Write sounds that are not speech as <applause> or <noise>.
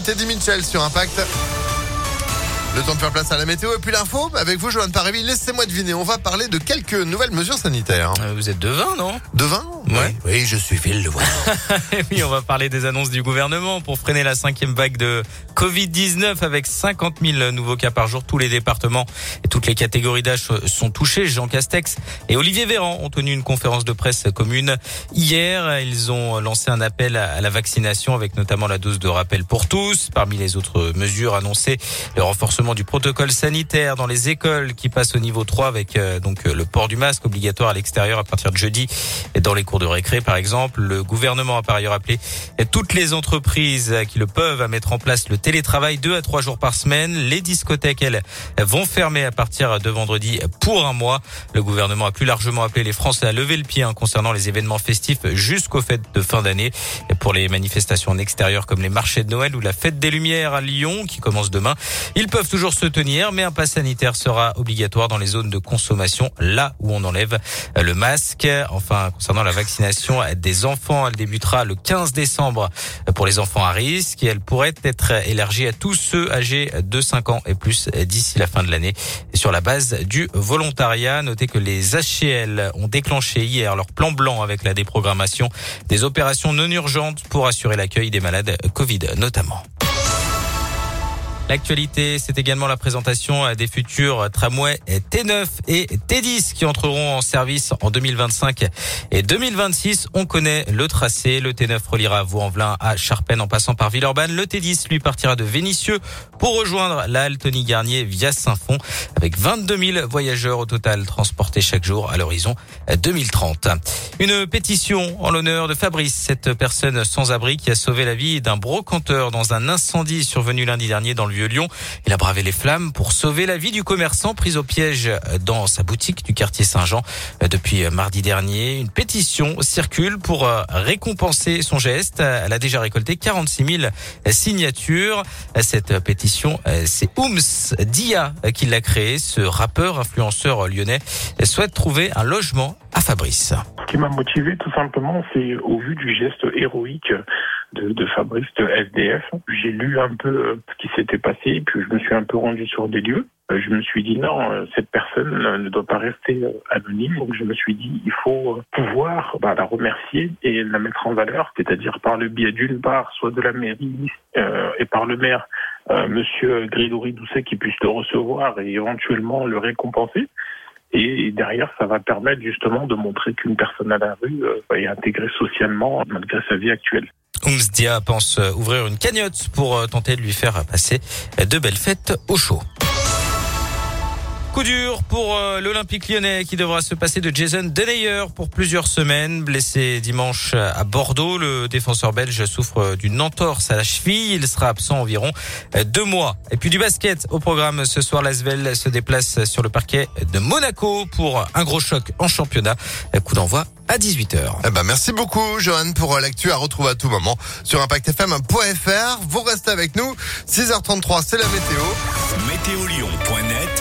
minutes, Eddie Mitchell sur Impact. Le temps de faire place à la météo et puis l'info. Avec vous, Johan Paravi, laissez-moi deviner. On va parler de quelques nouvelles mesures sanitaires. Euh, Vous êtes de vin, non? De vin Ouais. Oui, oui, je suis Phil Le Et <laughs> oui, on va parler des annonces du gouvernement pour freiner la cinquième vague de Covid-19 avec 50 000 nouveaux cas par jour. Tous les départements et toutes les catégories d'âge sont touchés. Jean Castex et Olivier Véran ont tenu une conférence de presse commune hier. Ils ont lancé un appel à la vaccination avec notamment la dose de rappel pour tous. Parmi les autres mesures annoncées, le renforcement du protocole sanitaire dans les écoles qui passe au niveau 3 avec euh, donc euh, le port du masque obligatoire à l'extérieur à partir de jeudi et dans les cours de récré par exemple. Le gouvernement a par ailleurs appelé toutes les entreprises qui le peuvent à mettre en place le télétravail deux à trois jours par semaine. Les discothèques, elles, vont fermer à partir de vendredi pour un mois. Le gouvernement a plus largement appelé les Français à lever le pied hein, concernant les événements festifs jusqu'aux fêtes de fin d'année. Pour les manifestations en extérieur comme les marchés de Noël ou la fête des Lumières à Lyon qui commence demain, ils peuvent toujours se tenir, mais un pass sanitaire sera obligatoire dans les zones de consommation, là où on enlève le masque. Enfin, concernant la vaccination des enfants, elle débutera le 15 décembre pour les enfants à risque et elle pourrait être élargie à tous ceux âgés de 5 ans et plus d'ici la fin de l'année sur la base du volontariat. Notez que les HCL ont déclenché hier leur plan blanc avec la déprogrammation des opérations non urgentes pour assurer l'accueil des malades Covid notamment. L'actualité, c'est également la présentation des futurs tramways T9 et T10 qui entreront en service en 2025 et 2026. On connaît le tracé. Le T9 reliera Vaux-en-Velin à Charpennes en passant par Villeurbanne. Le T10 lui partira de Vénissieux pour rejoindre la halle Tony Garnier via Saint-Fond avec 22 000 voyageurs au total transportés chaque jour à l'horizon 2030. Une pétition en l'honneur de Fabrice, cette personne sans abri qui a sauvé la vie d'un brocanteur dans un incendie survenu lundi dernier dans le Il a bravé les flammes pour sauver la vie du commerçant pris au piège dans sa boutique du quartier Saint-Jean depuis mardi dernier. Une pétition circule pour récompenser son geste. Elle a déjà récolté 46 000 signatures. Cette pétition, c'est Ooms Dia qui l'a créée. Ce rappeur influenceur lyonnais souhaite trouver un logement à Fabrice. Ce qui m'a motivé tout simplement, c'est au vu du geste héroïque de, Fabrice de SDF. J'ai lu un peu ce qui s'était passé, puis je me suis un peu rendu sur des lieux. Je me suis dit non, cette personne ne doit pas rester anonyme. Donc je me suis dit il faut pouvoir bah, la remercier et la mettre en valeur, c'est-à-dire par le biais d'une part, soit de la mairie euh, et par le maire, euh, Monsieur Grégory Doucet, qui puisse le recevoir et éventuellement le récompenser. Et derrière, ça va permettre justement de montrer qu'une personne à la rue euh, est intégrée socialement malgré sa vie actuelle. Oumsdia pense ouvrir une cagnotte pour tenter de lui faire passer de belles fêtes au chaud. Coup dur pour euh, l'Olympique lyonnais qui devra se passer de Jason Denayer pour plusieurs semaines. Blessé dimanche à Bordeaux, le défenseur belge souffre d'une entorse à la cheville. Il sera absent environ deux mois. Et puis du basket au programme ce soir. L'Asvel se déplace sur le parquet de Monaco pour un gros choc en championnat. Coup d'envoi à 18h. Eh ben, merci beaucoup, Johan, pour l'actu à retrouver à tout moment sur impactfm.fr. Vous restez avec nous. 6h33, c'est la météo. Météolion.net